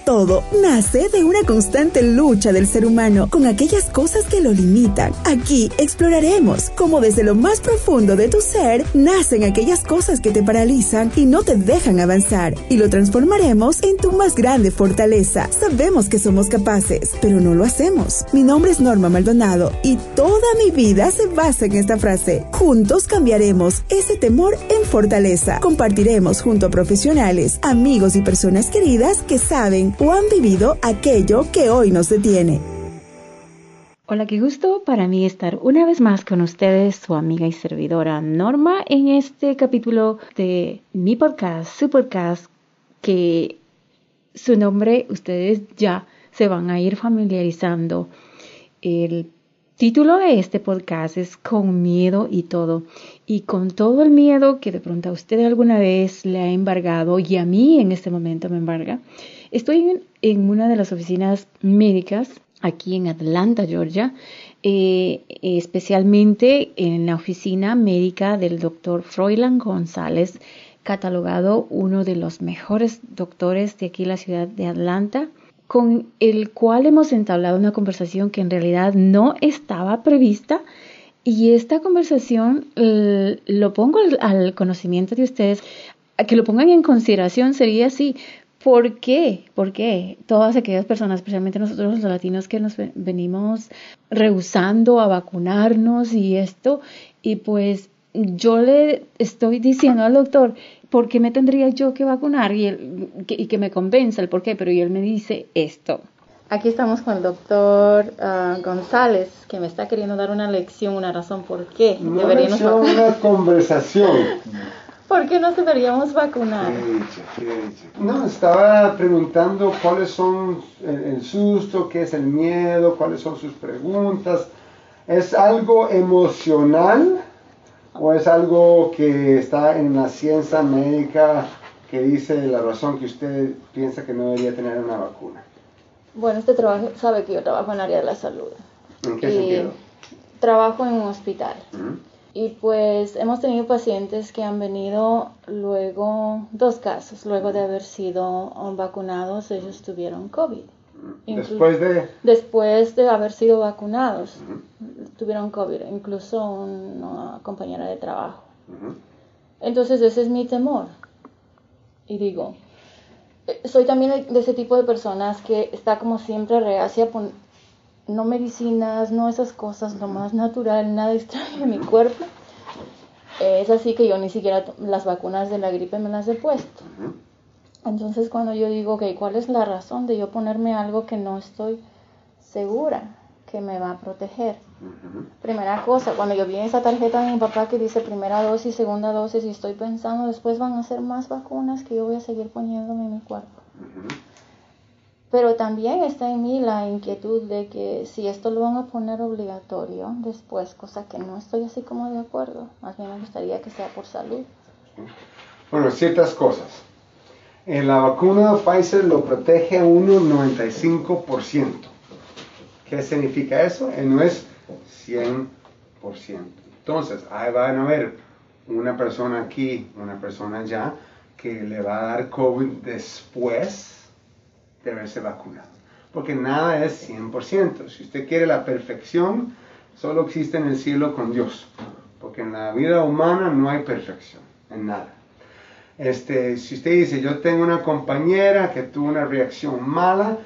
todo nace de una constante lucha del ser humano con aquellas cosas que lo limitan. Aquí exploraremos cómo desde lo más profundo de tu ser nacen aquellas cosas que te paralizan y no te dejan avanzar y lo transformaremos en tu más grande fortaleza. Sabemos que somos capaces, pero no lo hacemos. Mi nombre es Norma Maldonado y toda mi vida se basa en esta frase. Juntos cambiaremos ese temor en fortaleza. Compartiremos junto a profesionales, amigos y personas queridas que saben o han vivido aquello que hoy nos detiene. Hola, qué gusto para mí estar una vez más con ustedes, su amiga y servidora Norma, en este capítulo de mi podcast, su podcast, que su nombre ustedes ya se van a ir familiarizando. El título de este podcast es Con miedo y todo. Y con todo el miedo que de pronto a usted alguna vez le ha embargado y a mí en este momento me embarga, estoy en, una de las oficinas médicas aquí en Atlanta, Georgia, eh, especialmente en la oficina médica del doctor Froilan González, catalogado uno de los mejores doctores de aquí la ciudad de Atlanta con el cual hemos entablado una conversación que en realidad no estaba prevista y esta conversación lo pongo al, conocimiento de ustedes, que lo pongan en consideración sería así. ¿Por qué? ¿Por qué? Todas aquellas personas, especialmente nosotros los latinos que nos venimos rehusando a vacunarnos y esto, y pues yo le estoy diciendo al doctor, ¿por qué me tendría yo que vacunar? Y, él, que, me convenza el por qué, pero él me dice esto. Aquí estamos con el doctor ah, González, que me está queriendo dar una lección, una razón por qué una deberíamos una conversación. ¿Por qué nos deberíamos vacunar? No, estaba preguntando cuáles son el susto, qué es el miedo, cuáles son sus preguntas. ¿Es algo emocional? ¿O es algo que está en la ciencia médica que dice la razón que usted piensa que no debería tener una vacuna? Bueno, este trabajo sabe que yo trabajo en área de la salud. ¿En qué sentido? Trabajo en un hospital. Y pues hemos tenido pacientes que han venido luego, dos casos, luego de haber sido vacunados, ellos tuvieron COVID. Después de... Después de haber sido vacunados, tuvieron COVID, incluso una compañera de trabajo. Entonces ese es mi temor. Y digo, eh, soy también de ese tipo de personas que está como siempre reacia no medicinas, no esas cosas, lo más natural, nada extraño en mi cuerpo. es así que yo ni siquiera las vacunas de la gripe me las he puesto. Entonces cuando yo digo, ok, ¿cuál es la razón de yo ponerme algo que no estoy segura que me va a proteger? Primera cosa, cuando yo vi esa tarjeta de mi papá que dice primera dosis, segunda dosis, y estoy pensando, después van a ser más vacunas que yo voy a seguir poniéndome en mi cuerpo. Pero también está en mí la inquietud de que si esto lo van a poner obligatorio después, cosa que no estoy así como de acuerdo, más bien me gustaría que sea por salud. Bueno, ciertas cosas. En la vacuna Pfizer lo protege un 95%. ¿Qué significa eso? No es 100%. Entonces, ahí van a ver una persona aquí, una persona allá, que le va a dar COVID después de haberse vacunado. Porque nada es 100%. Si usted quiere la perfección, solo existe en el cielo con Dios. Porque en la vida humana no hay perfección, en nada. Este, si usted dice, yo tengo una compañera que tuvo una reacción mala,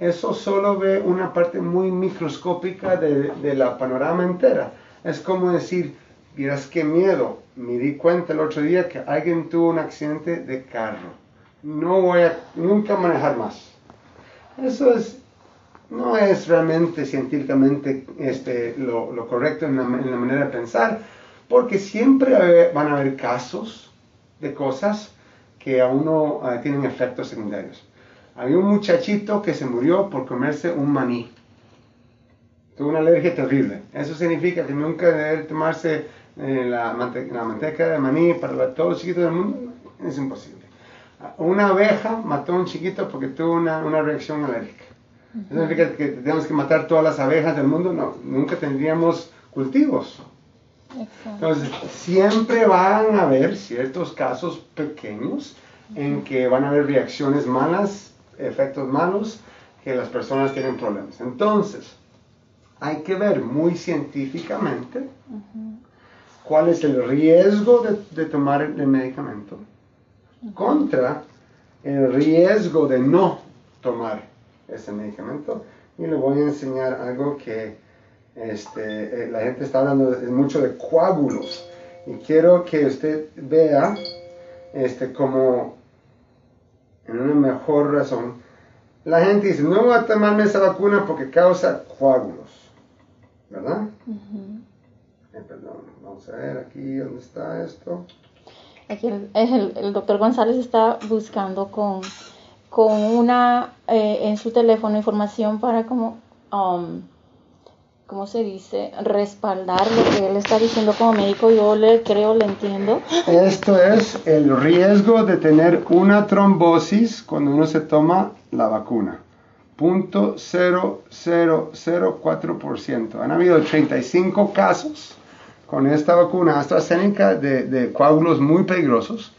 eso solo ve una parte muy microscópica de, la panorama entera. Es como decir, miras qué miedo. Me di cuenta el otro día que alguien tuvo un accidente de carro. No voy a nunca manejar más. Eso es, no es realmente científicamente este, lo, correcto en la, en la manera de pensar, porque siempre van a haber casos de cosas que a uno eh, tienen efectos secundarios. Había un muchachito que se murió por comerse un maní. Tuvo una alergia terrible. Eso significa que nunca debe tomarse eh, la, manteca de maní para todos los chiquitos del mundo. Es imposible. Una abeja mató a un chiquito porque tuvo una, una reacción alérgica. ¿Eso significa que tenemos que matar todas las abejas del mundo? No, nunca tendríamos cultivos. Entonces, siempre van a haber ciertos casos pequeños en que van a haber reacciones malas efectos malos que las personas tienen problemas. Entonces, hay que ver muy científicamente cuál es el riesgo de, tomar el medicamento contra el riesgo de no tomar ese medicamento. Y le voy a enseñar algo que este, eh, la gente está hablando mucho de coágulos. Y quiero que usted vea este, como en una mejor razón. La gente dice, no voy a tomarme esa vacuna porque causa coágulos. ¿Verdad? Eh, perdón, vamos a ver aquí dónde está esto. Aquí el, doctor González está buscando con, con una eh, en su teléfono información para como um, ¿cómo se dice? Respaldar lo que él está diciendo como médico, yo le creo, le entiendo. Esto es el riesgo de tener una trombosis cuando uno se toma la vacuna. Punto 0004%. Han habido 35 casos con esta vacuna AstraZeneca de, de coágulos muy peligrosos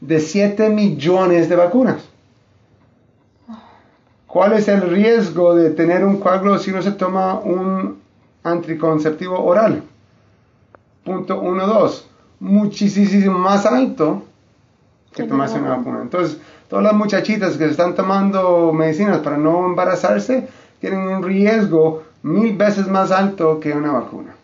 de 7 millones de vacunas. ¿Cuál es el riesgo de tener un coágulo si uno se toma un anticonceptivo oral. Punto 1.2. Muchísimo más alto que tomarse una vacuna. Entonces, todas las muchachitas que están tomando medicinas para no embarazarse tienen un riesgo mil veces más alto que una vacuna.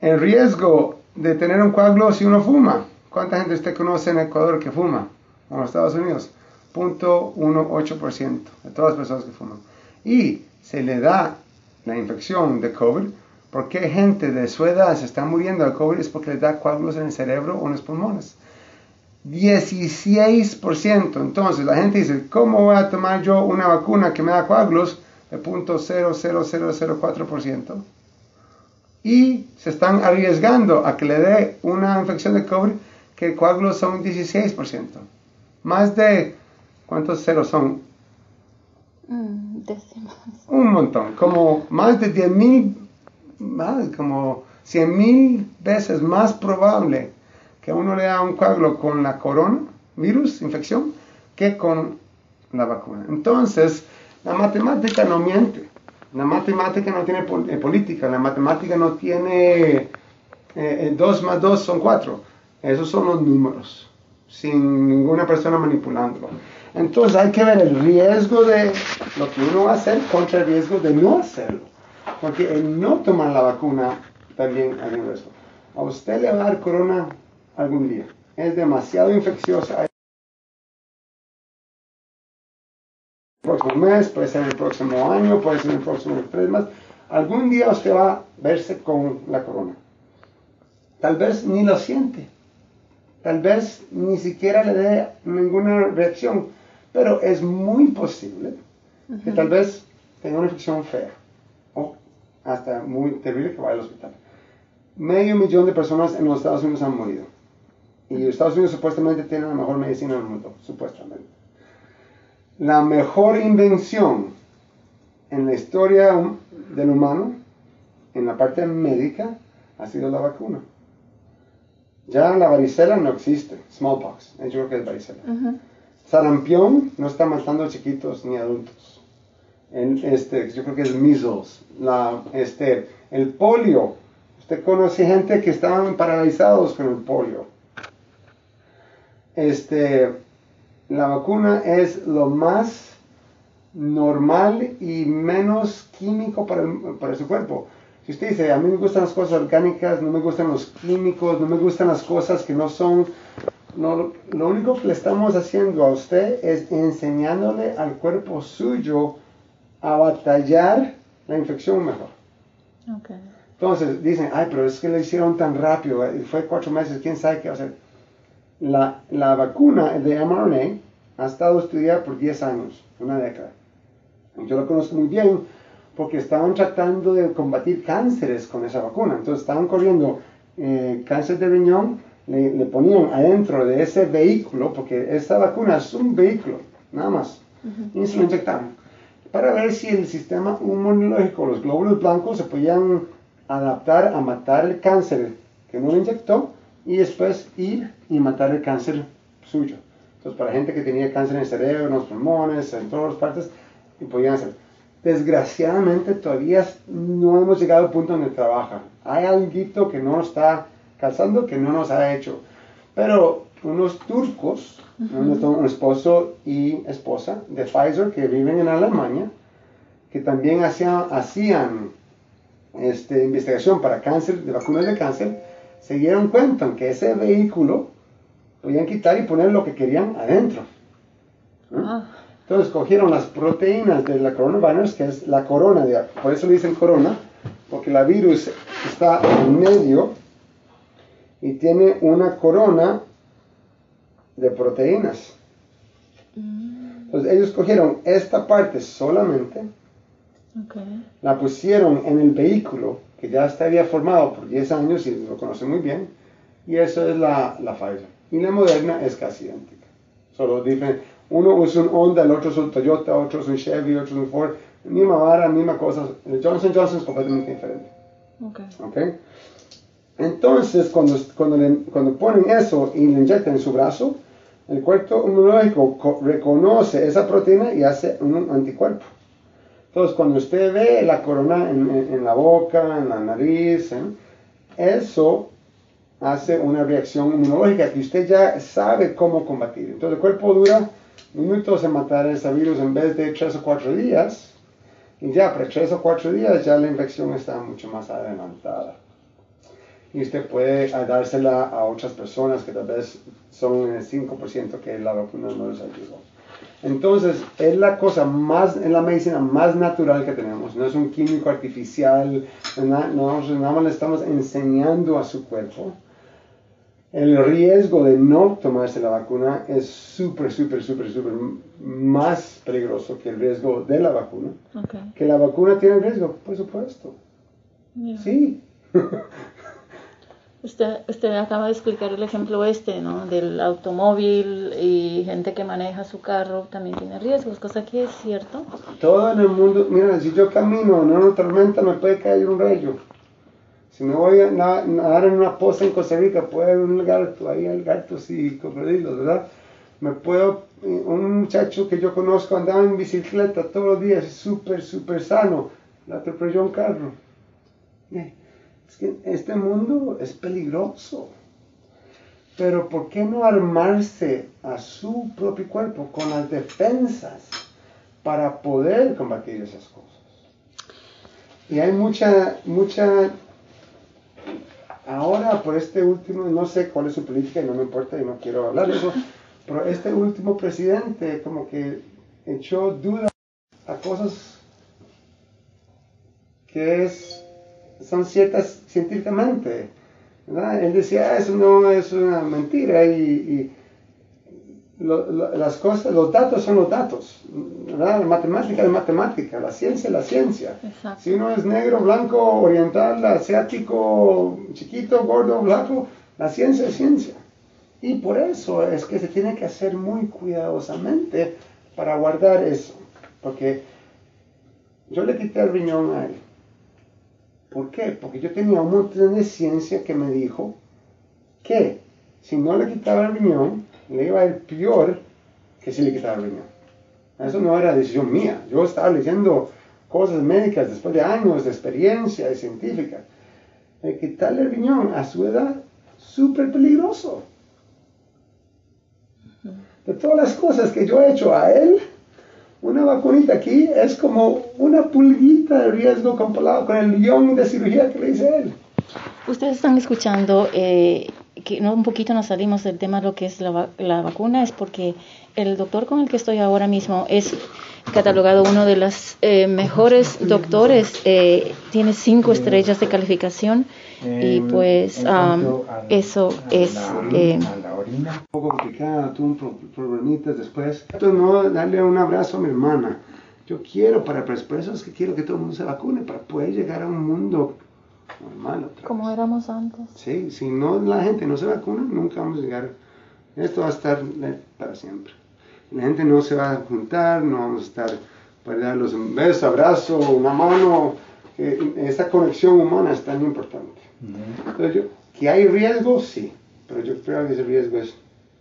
El riesgo de tener un coágulo si uno fuma. ¿Cuánta gente usted conoce en Ecuador que fuma? O en Estados Unidos. Punto 1.8% de todas las personas que fuman. Y se le da la infección de COVID, ¿por qué gente de su edad se está muriendo de COVID? Es porque le da coágulos en el cerebro o en los pulmones. 16%. Entonces la gente dice, ¿cómo voy a tomar yo una vacuna que me da coágulos? De 0.00004%. Y se están arriesgando a que le dé una infección de COVID que coágulos son 16%. Más de, ¿cuántos ceros son? Mm, Un montón, como más de 10 mil, más como 100 mil veces más probable que uno le da un coágulo con la coronavirus, infección, que con la vacuna. Entonces, la matemática no miente. La matemática no tiene eh, política, la matemática no tiene 2 eh, eh, más 2 son 4. Esos son los números, sin ninguna persona manipulándolo. Entonces hay que ver el riesgo de lo que uno va a hacer contra el riesgo de no hacerlo. Porque el no tomar la vacuna también hay un riesgo. A usted le va a dar corona algún día. Es demasiado infecciosa. Próximo mes, puede ser el próximo año, puede ser el próximo tres meses. Algún día usted va a verse con la corona. Tal vez ni lo siente. Tal vez ni siquiera le dé ninguna reacción pero es muy posible que tal vez tenga una infección fea o hasta muy terrible que vaya al hospital. Medio millón de personas en los Estados Unidos han morido. Y Estados Unidos supuestamente tiene la mejor medicina del mundo, supuestamente. La mejor invención en la historia del humano, en la parte médica, ha sido la vacuna. Ya la varicela no existe, smallpox, yo creo que es varicela. Sarampión no está matando chiquitos ni adultos. este, yo creo que es measles. La, este, el polio. Usted conoce gente que estaban paralizados con el polio. Este, la vacuna es lo más normal y menos químico para, para su cuerpo. Si usted dice, a mí me gustan las cosas orgánicas, no me gustan los químicos, no me gustan las cosas que no son lo, lo, único que le estamos haciendo a usted es enseñándole al cuerpo suyo a batallar la infección mejor. Entonces dicen, ay, pero es que lo hicieron tan rápido, eh, fue cuatro meses, quién sabe qué hacer. La, la vacuna de mRNA ha estado estudiada por 10 años, una década. Yo lo conozco muy bien porque estaban tratando de combatir cánceres con esa vacuna. Entonces estaban corriendo eh, cáncer de riñón, le, ponían adentro de ese vehículo, porque esta vacuna es un vehículo, nada más, y se lo inyectaban, para ver si el sistema inmunológico, los glóbulos blancos, se podían adaptar a matar el cáncer que no le inyectó y después ir y matar el cáncer suyo. Entonces, para gente que tenía cáncer en el cerebro, en los pulmones, en todas las partes, y podían hacer. Desgraciadamente, todavía no hemos llegado al punto donde trabaja. Hay algo que no está calzando, que no nos ha hecho. Pero unos turcos, un esposo y esposa de Pfizer que viven en Alemania, que también hacían, hacían este, investigación para cáncer, de vacunas de cáncer, se dieron cuenta que ese vehículo podían quitar y poner lo que querían adentro. Ah. Entonces cogieron las proteínas de la coronavirus, que es la corona, de, por eso le dicen corona, porque la virus está en medio y tiene una corona de proteínas. Mm. Entonces ellos cogieron esta parte solamente, la pusieron en el vehículo que ya estaría formado por 10 años y lo conocen muy bien, y eso es la, la Pfizer. Y la Moderna es casi idéntica. Solo diferente. Uno es un Honda, el otro es un Toyota, otro es un Chevy, otro es un Ford. Misma vara, misma cosa. El Johnson Johnson es completamente diferente. Okay. okay. Entonces, cuando, cuando, cuando ponen eso y le inyectan en su brazo, el cuerpo inmunológico reconoce esa proteína y hace un anticuerpo. Entonces, cuando usted ve la corona en, la boca, en la nariz, ¿eh? eso hace una reacción inmunológica que usted ya sabe cómo combatir. Entonces, el cuerpo dura minutos en matar ese virus en vez de tres o cuatro días. Y ya, para tres o cuatro días ya la infección está mucho más adelantada y usted puede dársela a otras personas que tal vez son el 5% que la vacuna no les ayudó. Entonces, es la cosa más, es la medicina más natural que tenemos, no es un químico artificial, nosotros nada más le estamos enseñando a su cuerpo. El riesgo de no tomarse la vacuna es súper, súper, súper, súper más peligroso que el riesgo de la vacuna. ¿Que la vacuna tiene riesgo? Por supuesto. Sí. Usted, usted acaba de explicar el ejemplo este, ¿no? Del automóvil y gente que maneja su carro también tiene riesgos, cosa que es cierto. Todo en el mundo, mira, si yo camino en una tormenta me puede caer un rayo. Si me voy a nadar en una poza en Costa Rica, puede haber un gato, ahí hay gatos y cocodrilos, ¿verdad? Me puedo, un muchacho que yo conozco andaba en bicicleta todos los días, súper, súper sano, le atropelló un carro que este mundo es peligroso. Pero ¿por qué no armarse a su propio cuerpo con las defensas para poder combatir esas cosas? Y hay mucha, mucha, ahora por este último, no sé cuál es su política y no me importa y no quiero hablar de eso, pero este último presidente como que echó dudas a cosas que es son ciertas científicamente. Él decía, ah, eso no es una mentira y, las cosas, los datos son los datos. La matemática es matemática, la ciencia es la ciencia. Si uno es negro, blanco, oriental, asiático, chiquito, gordo, blanco, la ciencia es ciencia. Y por eso es que se tiene que hacer muy cuidadosamente para guardar eso. Porque yo le quité el riñón a él ¿Por qué? Porque yo tenía un montón de ciencia que me dijo que si no le quitaba el riñón, le iba a ir peor que si le quitaba el riñón. Eso no era decisión mía. Yo estaba leyendo cosas médicas después de años de experiencia y científica. El quitarle el riñón a su edad, súper peligroso. De todas las cosas que yo he hecho a él, una vacunita aquí es como una pulguita de riesgo comparado con el guion de cirugía que le hice él. Ustedes están escuchando eh, que no, un poquito nos salimos del tema de lo que es la, la, vacuna, es porque el doctor con el que estoy ahora mismo es catalogado uno de los eh, mejores doctores, eh, tiene cinco estrellas de calificación y pues eso es... Eh, un poco complicado, tuvo problemitas después. No darle un abrazo a mi hermana. Yo quiero, para, por eso es que quiero que todo el mundo se vacune, para poder llegar a un mundo normal. Como éramos antes. Sí, si no la gente no se vacuna, nunca vamos a llegar. Esto va a estar para siempre. La gente no se va a juntar, no vamos a estar para darles un beso, abrazo, una mano. esa conexión humana es tan importante. Entonces, yo, que hay riesgo, sí, pero yo creo que ese riesgo es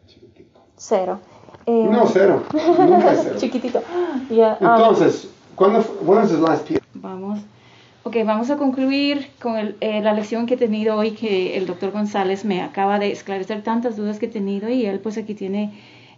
chiquitico. Cero. Eh, no, cero. Nunca cero. Chiquitito. Um, Entonces, ¿cuándo fue, when was the last? Vamos. Ok, vamos a concluir con el- eh, la lección que he tenido hoy, que el doctor González me acaba de esclarecer tantas dudas que he tenido y él pues aquí tiene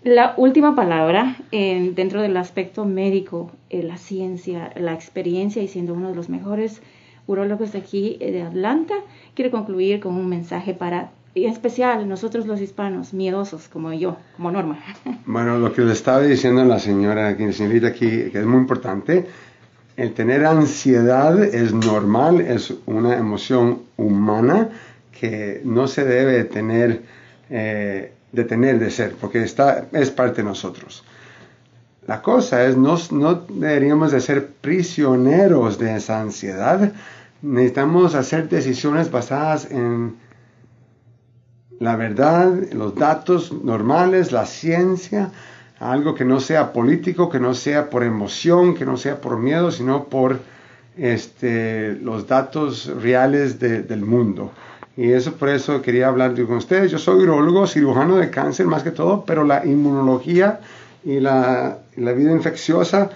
la última palabra en- dentro del aspecto médico, eh, la ciencia, la experiencia y siendo uno de los mejores urólogos de aquí eh, de Atlanta, quiero concluir con un mensaje para, en especial nosotros los hispanos, miedosos como yo, como Norma. Bueno, lo que le estaba diciendo la señora, la señorita aquí, que es muy importante, el tener ansiedad es normal, es una emoción humana que no se debe tener, eh, detener de ser, porque está, es parte de nosotros. La cosa es, no, no deberíamos de ser prisioneros de esa ansiedad. Necesitamos hacer decisiones basadas en la verdad, los datos normales, la ciencia, algo que no sea político, que no sea por emoción, que no sea por miedo, sino por este, los datos reales de- del mundo. Y eso por eso quería hablar con ustedes. Yo soy urologo, cirujano de cáncer más que todo, pero la inmunología y la, la vida infecciosa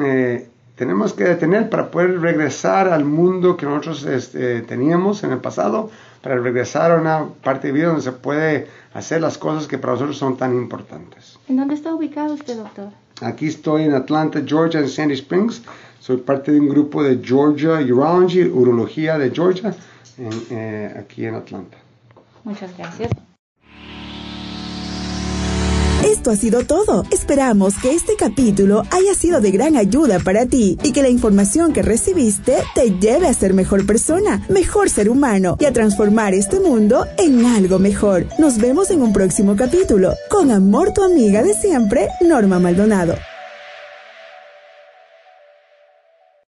eh, tenemos que detener para poder regresar al mundo que nosotros este, teníamos en el pasado, para regresar a una parte de vida donde se puede hacer las cosas que para nosotros son tan importantes. ¿En dónde está ubicado usted, doctor? Aquí estoy en Atlanta, Georgia, en Sandy Springs. Soy parte de un grupo de Georgia Urology, Urología de Georgia, en, eh, aquí en Atlanta. Muchas gracias. Esto ha sido todo. Esperamos que este capítulo haya sido de gran ayuda para ti y que la información que recibiste te lleve a ser mejor persona, mejor ser humano y a transformar este mundo en algo mejor. Nos vemos en un próximo capítulo. Con amor tu amiga de siempre, Norma Maldonado.